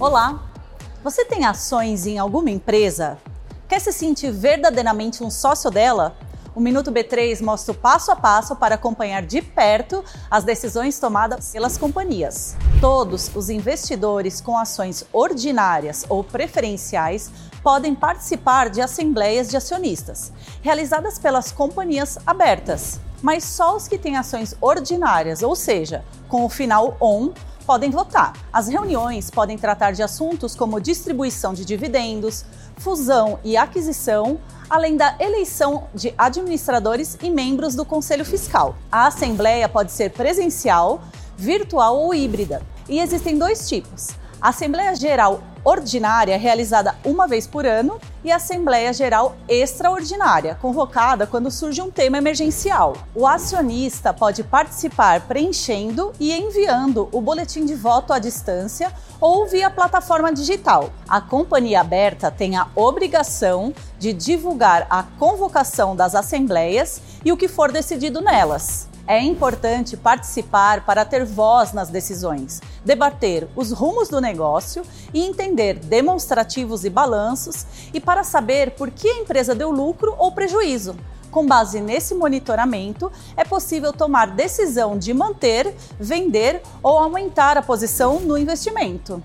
Olá! Você tem ações em alguma empresa? Quer se sentir verdadeiramente um sócio dela? O Minuto B3 mostra o passo a passo para acompanhar de perto as decisões tomadas pelas companhias. Todos os investidores com ações ordinárias ou preferenciais podem participar de assembleias de acionistas, realizadas pelas companhias abertas, mas só os que têm ações ordinárias, ou seja, com o final ON, podem votar. As reuniões podem tratar de assuntos como distribuição de dividendos, fusão e aquisição, além da eleição de administradores e membros do Conselho Fiscal. A assembleia pode ser presencial, virtual ou híbrida, e existem dois tipos: Assembleia Geral Ordinária, realizada uma vez por ano, e Assembleia Geral Extraordinária, convocada quando surge um tema emergencial. O acionista pode participar preenchendo e enviando o boletim de voto à distância ou via plataforma digital. A companhia aberta tem a obrigação de divulgar a convocação das assembleias e o que for decidido nelas. É importante participar para ter voz nas decisões, debater os rumos do negócio e entender demonstrativos e balanços e para saber por que a empresa deu lucro ou prejuízo. Com base nesse monitoramento, é possível tomar decisão de manter, vender ou aumentar a posição no investimento.